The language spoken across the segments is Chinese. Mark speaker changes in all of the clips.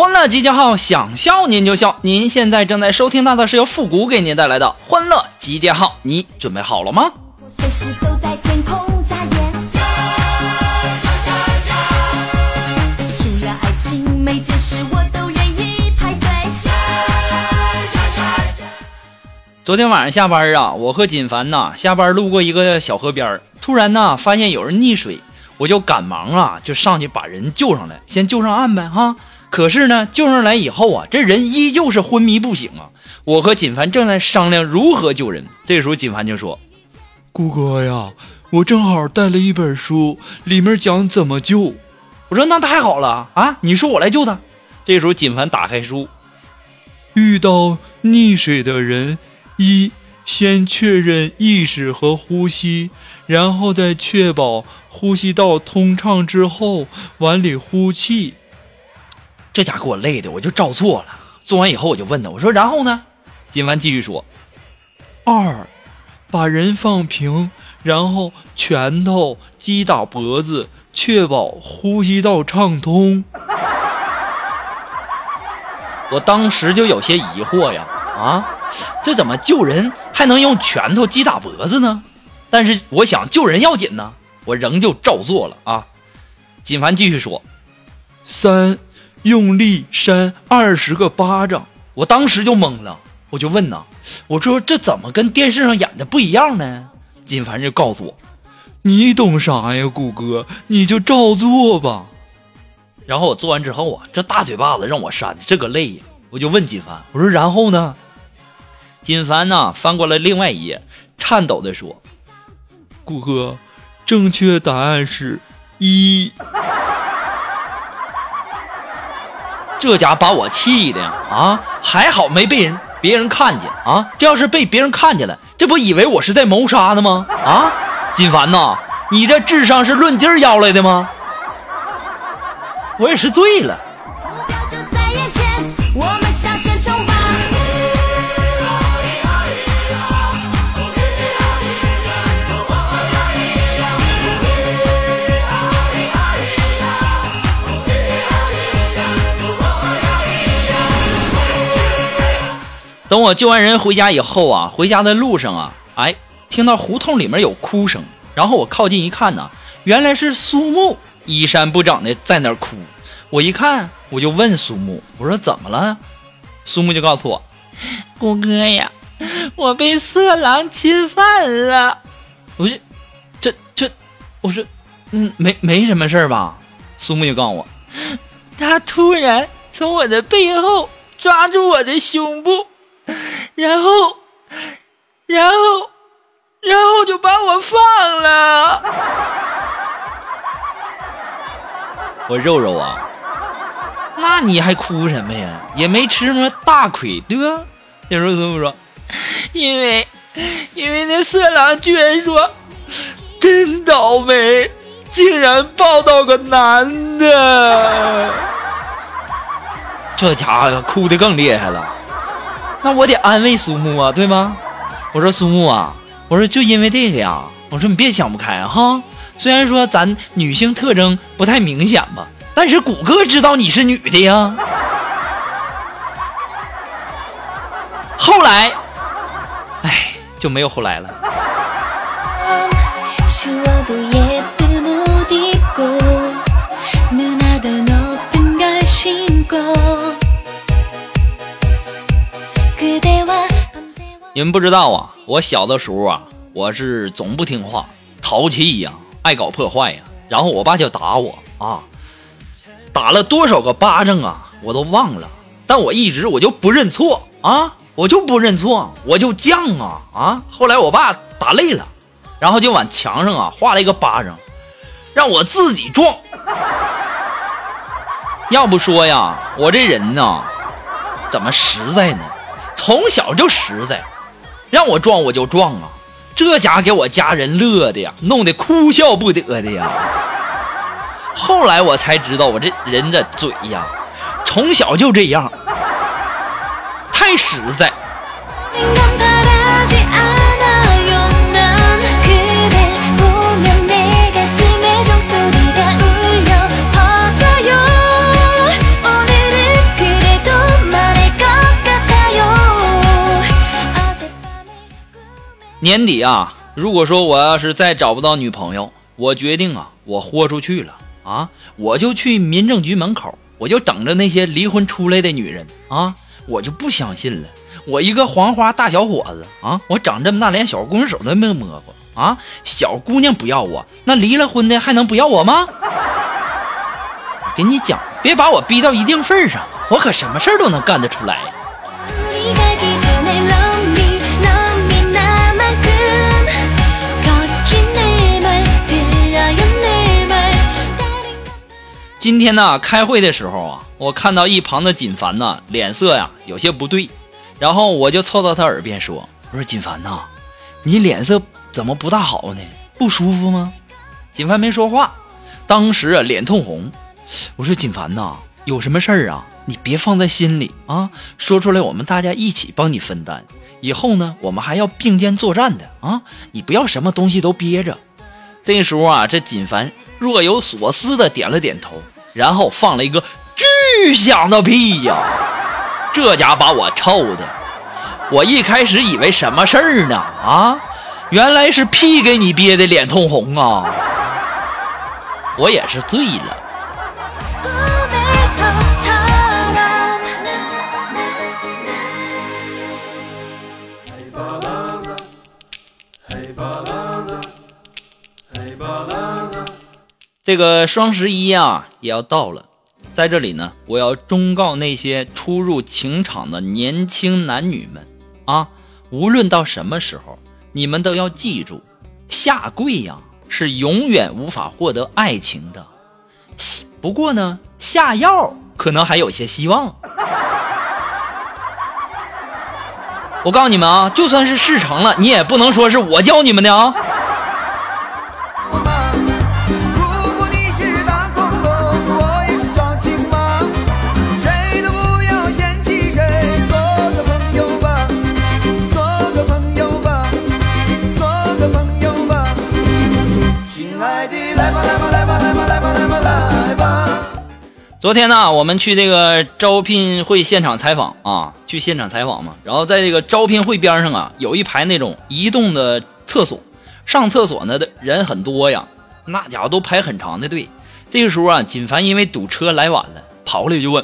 Speaker 1: 欢乐集结号，想笑您就笑。您现在正在收听到的是由复古给您带来的欢乐集结号，你准备好了吗？昨天晚上下班啊，我和锦凡呐下班路过一个小河边突然呢发现有人溺水，我就赶忙啊就上去把人救上来，先救上岸呗哈。可是呢救上来以后啊，这人依旧是昏迷不醒啊。我和锦凡正在商量如何救人，这时候锦凡就说
Speaker 2: 顾哥呀，我正好带了一本书，里面讲怎么救。：“
Speaker 1: 我说那太好了啊，你说我来救他。”这时候锦凡打开书，
Speaker 2: 遇到溺水的人，一先确认意识和呼吸，然后再确保呼吸道通畅之后往里呼气。
Speaker 1: 这家给我累的，我就照做了。做完以后我就问他，我说然后呢？金凡继续说，
Speaker 2: 二，把人放平，然后拳头击打脖子，确保呼吸道畅通。
Speaker 1: 我当时就有些疑惑呀，啊，这怎么救人还能用拳头击打脖子呢？但是我想救人要紧呢，我仍旧照做了啊。锦凡继续说，
Speaker 2: 三，用力扇二十个巴掌。
Speaker 1: 我当时就懵了，我就问呐，我说这怎么跟电视上演的不一样呢？锦凡就告诉我，
Speaker 2: 你懂啥呀，谷歌？你就照做吧。
Speaker 1: 然后我做完之后啊，这大嘴巴子让我扇的这个累呀，我就问锦凡，我说然后呢？锦凡呢翻过了另外一页，颤抖的说，
Speaker 2: 谷歌，正确答案是一。
Speaker 1: 这家把我气的啊！还好没被人别人看见啊！这要是被别人看见了，这不以为我是在谋杀呢吗？啊，金凡呐，你这智商是论斤儿要来的吗？我也是醉了。等我救完人回家以后啊，回家的路上啊，哎，听到胡同里面有哭声，然后我靠近一看呢，原来是苏木衣衫不整的在那儿哭。我一看，我就问苏木，我说怎么了？苏木就告诉我，谷哥呀，我被色狼侵犯了。我说，这这，我说，嗯，没没什么事儿吧？苏木就告诉我，他突然从我的背后抓住我的胸部。然后，然后，然后就把我放了。我肉肉啊，那你还哭什么呀？也没吃什么大亏，对吧？这时候怎么说？因为，因为那色狼居然说，真倒霉，竟然抱到个男的。这家伙哭的更厉害了。那我得安慰苏木啊，对吗？我说苏木啊，我说就因为这个呀，我说你别想不开哈。虽然说咱女性特征不太明显吧，但是谷歌知道你是女的呀。后来，哎，就没有后来了。你们不知道啊，我小的时候啊，我是总不听话，淘气呀，爱搞破坏呀。然后我爸就打我啊，打了多少个巴掌啊，我都忘了。但我一直我就不认错啊，我就不认错，我就犟啊啊！后来我爸打累了，然后就往墙上啊画了一个巴掌，让我自己撞。要不说呀，我这人呐，怎么实在呢？从小就实在，让我撞我就撞啊！这家给我家人乐的呀，弄得哭笑不得的呀。后来我才知道，我这人的嘴呀，从小就这样，太实在。年底啊，如果说我要是再找不到女朋友，我决定啊，我豁出去了啊，我就去民政局门口，我就等着那些离婚出来的女人啊，我就不相信了。我一个黄花大小伙子啊，我长这么大连小姑娘手都没摸过啊，小姑娘不要我，那离了婚的还能不要我吗？我跟你讲，别把我逼到一定份上，我可什么事儿都能干得出来。今天呢，开会的时候啊，我看到一旁的锦凡呢，脸色呀有些不对，然后我就凑到他耳边说：“我说锦凡呐，你脸色怎么不大好呢？不舒服吗？”锦凡没说话，当时啊脸通红。我说锦凡呐，有什么事儿啊，你别放在心里啊，说出来我们大家一起帮你分担。以后呢，我们还要并肩作战的啊，你不要什么东西都憋着。这时候啊，这锦凡若有所思的点了点头，然后放了一个巨响的屁呀！这家把我臭的，我一开始以为什么事儿呢？啊，原来是屁给你憋的脸通红啊！我也是醉了。这个双十一啊也要到了，在这里呢，我要忠告那些初入情场的年轻男女们啊，无论到什么时候，你们都要记住，下跪呀是永远无法获得爱情的。不过呢，下药可能还有些希望。我告诉你们啊，就算是事成了，你也不能说是我教你们的啊。昨天呢，我们去这个招聘会现场采访啊，去现场采访嘛。然后在这个招聘会边上啊，有一排那种移动的厕所，上厕所呢的人很多呀，那家伙都排很长的队。这个时候啊，锦凡因为堵车来晚了，跑过来就问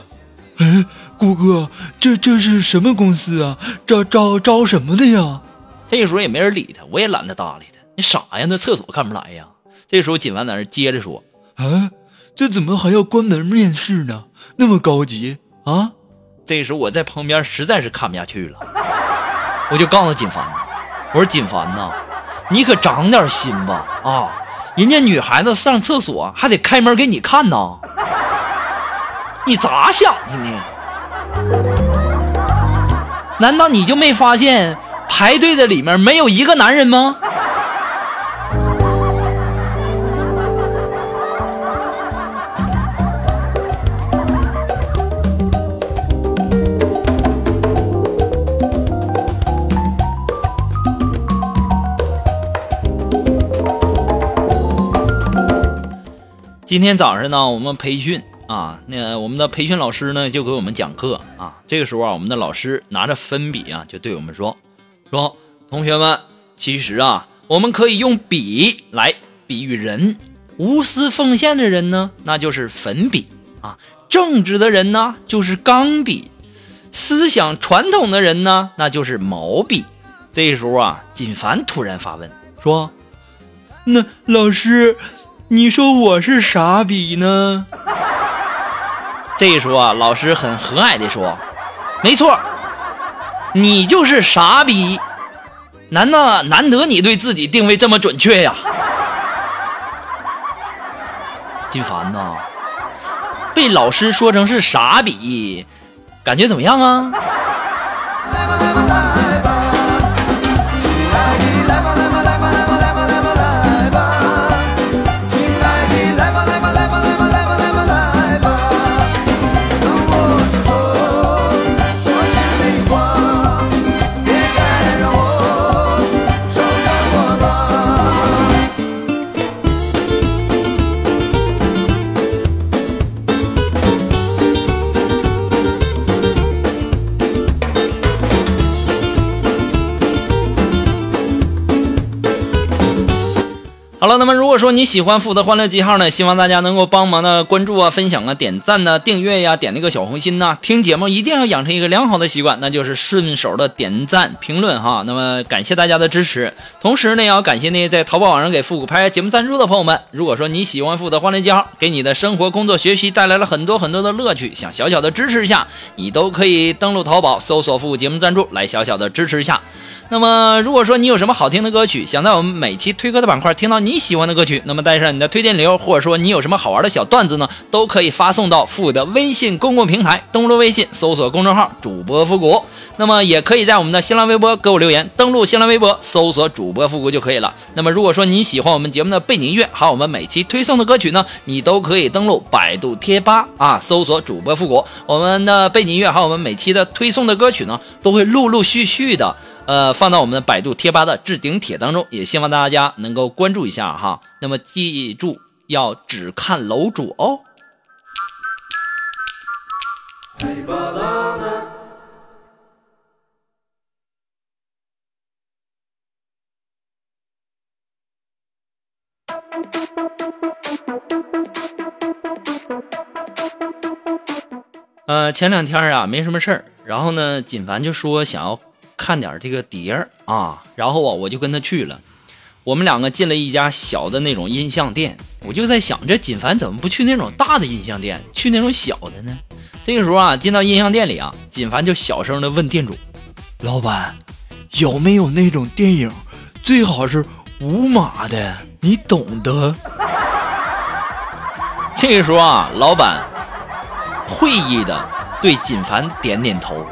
Speaker 2: 哎，顾哥，这这是什么公司啊？招招招什么的呀？
Speaker 1: 这个时候也没人理他，我也懒得搭理他。你傻呀？那厕所看不来呀？这时候锦凡在那接着说
Speaker 2: 啊，这怎么还要关门面试呢？那么高级啊？
Speaker 1: 这时候我在旁边实在是看不下去了，我就告诉锦凡呐，我说锦凡呐，你可长点心吧啊！人家女孩子上厕所还得开门给你看呢，你咋想的呢？难道你就没发现排队的里面没有一个男人吗？今天早上呢，我们培训啊，那我们的培训老师呢就给我们讲课啊。这个时候啊，我们的老师拿着粉笔啊，就对我们说：“说同学们，其实啊，我们可以用笔来比喻人。无私奉献的人呢，那就是粉笔啊；正直的人呢，就是钢笔；思想传统的人呢，那就是毛笔。”这时候啊，锦凡突然发问说：“
Speaker 2: 那老师，你说我是啥笔呢？
Speaker 1: 这时候啊，老师很和蔼地说：“没错，你就是傻逼。难呐，难得你对自己定位这么准确呀，金凡呐，被老师说成是傻逼，感觉怎么样啊？好了，那么如果说你喜欢富的欢乐记号呢，希望大家能够帮忙的关注啊、分享啊、点赞呐、订阅呀、点那个小红心呐、听节目一定要养成一个良好的习惯，那就是顺手的点赞、评论哈。那么感谢大家的支持，同时呢，也要感谢那些在淘宝网上给复古拍节目赞助的朋友们。如果说你喜欢富的欢乐记号，给你的生活、工作、学习带来了很多很多的乐趣，想小小的支持一下，你都可以登录淘宝搜索“复古节目赞助”来小小的支持一下。那么，如果说你有什么好听的歌曲，想在我们每期推歌的板块听到你喜欢的歌曲，那么带上你的推荐理由，或者说你有什么好玩的小段子呢，都可以发送到复古的微信公共平台，登录微信搜索公众号主播复古。那么也可以在我们的新浪微博给我留言，登录新浪微博搜索主播复古就可以了。那么如果说你喜欢我们节目的背景音乐，还有我们每期推送的歌曲呢，你都可以登录百度贴吧啊，搜索主播复古。我们的背景音乐还有我们每期的推送的歌曲呢，都会陆陆续续的。呃，放到我们的百度贴吧的置顶帖当中，也希望大家能够关注一下哈。那么记住要只看楼主哦。呃，前两天啊没什么事儿，然后呢，锦凡就说想要看点这个碟儿啊，然后啊我就跟他去了。我们两个进了一家小的那种音像店，我就在想，这锦凡怎么不去那种大的音像店，去那种小的呢？这个时候啊，进到音像店里啊，锦凡就小声的问店主：“
Speaker 2: 老板，有没有那种电影，最好是无码的，你懂的。
Speaker 1: 这个时候啊，老板会意的对锦凡点点头，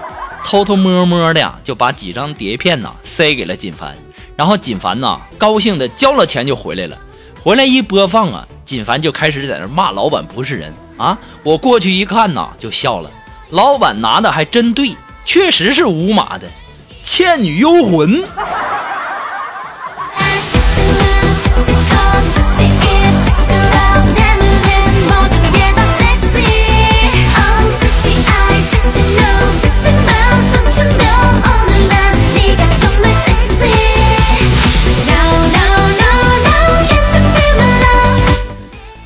Speaker 1: 偷偷摸摸的呀就把几张碟片呐塞给了锦凡，然后锦凡呐高兴的交了钱就回来了。回来一播放啊，锦凡就开始在那骂老板不是人啊！我过去一看呐，就笑了。老板拿的还真对，确实是无码的，《倩女幽魂》。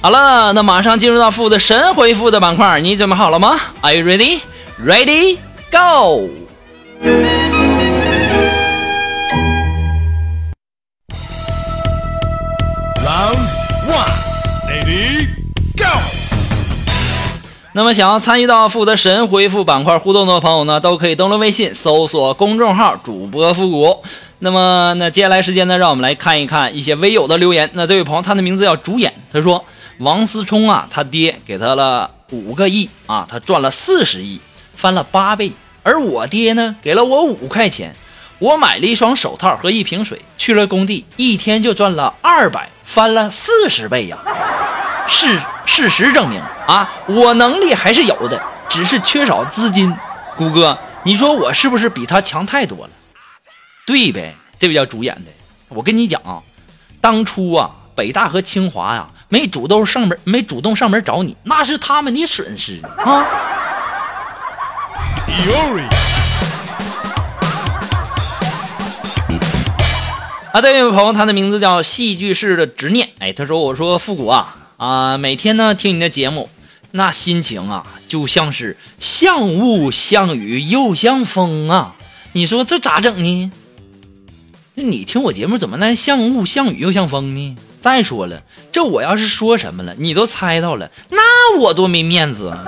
Speaker 1: 好了，那马上进入到负的神回复的板块，你准备好了吗？Are you ready? Ready? Go!
Speaker 3: Round one, ready, go！
Speaker 1: 那么想要参与到负责神回复板块互动的朋友呢，都可以登录微信搜索公众号主播复古。那么那接下来时间呢，让我们来看一看一些微友的留言。那这位朋友他的名字叫主演，他说王思聪啊，他爹给他了五个亿啊，他赚了四十亿，翻了八倍。而我爹呢，给了我五块钱，我买了一双手套和一瓶水，去了工地，一天就赚了二百，翻了四十倍呀、事事实证明啊，我能力还是有的，只是缺少资金。谷歌，你说我是不是比他强太多了？对呗，这位叫主演的，我跟你讲啊，当初啊，北大和清华呀、没主动上门，没主动上门找你，那是他们的损失啊。啊，这位朋友，他的名字叫戏剧式的执念。哎，他说：“我说复古啊啊，每天呢听你的节目，那心情啊就像是像雾像雨又像风啊。你说这咋整呢？那你听我节目怎么能像雾像雨又像风呢？再说了，这我要是说什么了，你都猜到了，那我多没面子啊！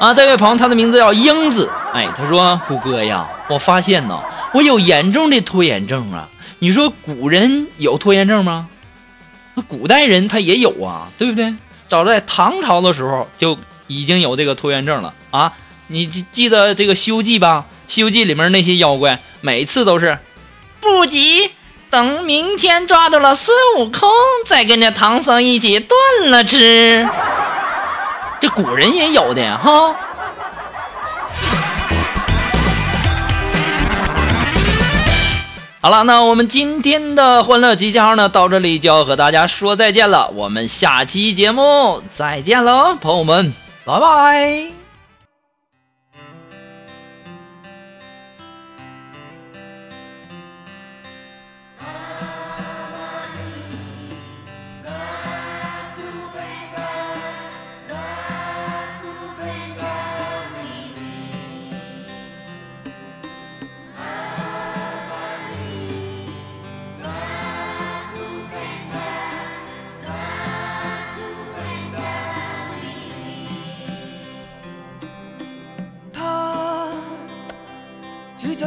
Speaker 1: 啊，这位朋友，他的名字叫英子。哎，他说：“谷歌呀，我发现呢，我有严重的拖延症啊。你说古人有拖延症吗？那古代人他也有啊，对不对？早在唐朝的时候就已经有这个拖延症了啊。你记记得这个《西游记》吧？《西游记》里面那些妖怪，每次都是不急，等明天抓住了孙悟空，再跟着唐僧一起炖了吃。这古人也有的哈。好了，那我们今天的欢乐集结号呢，到这里就要和大家说再见了。我们下期节目再见喽，朋友们，拜拜。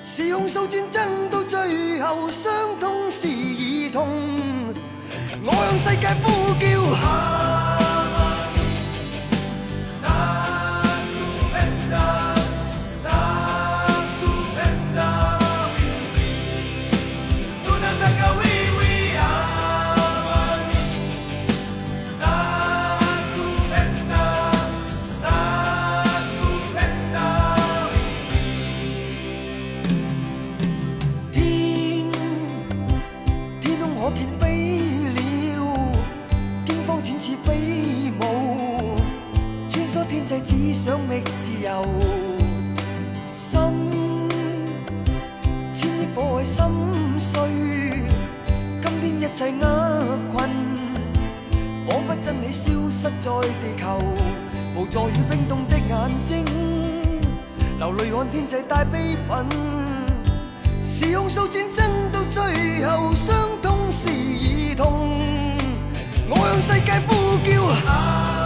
Speaker 4: 是控诉战争到最后，伤痛是儿童。我向世界呼叫。天空可見飛鳥，驚慌展翅飛舞，穿梭天際只想觅自由。心，千億火海心碎，今天一切厄困，仿佛真理消失在地球，無助与冰凍的眼睛，流淚看天際帶悲憤。是控訴戰爭到最後，傷。我向世界呼叫。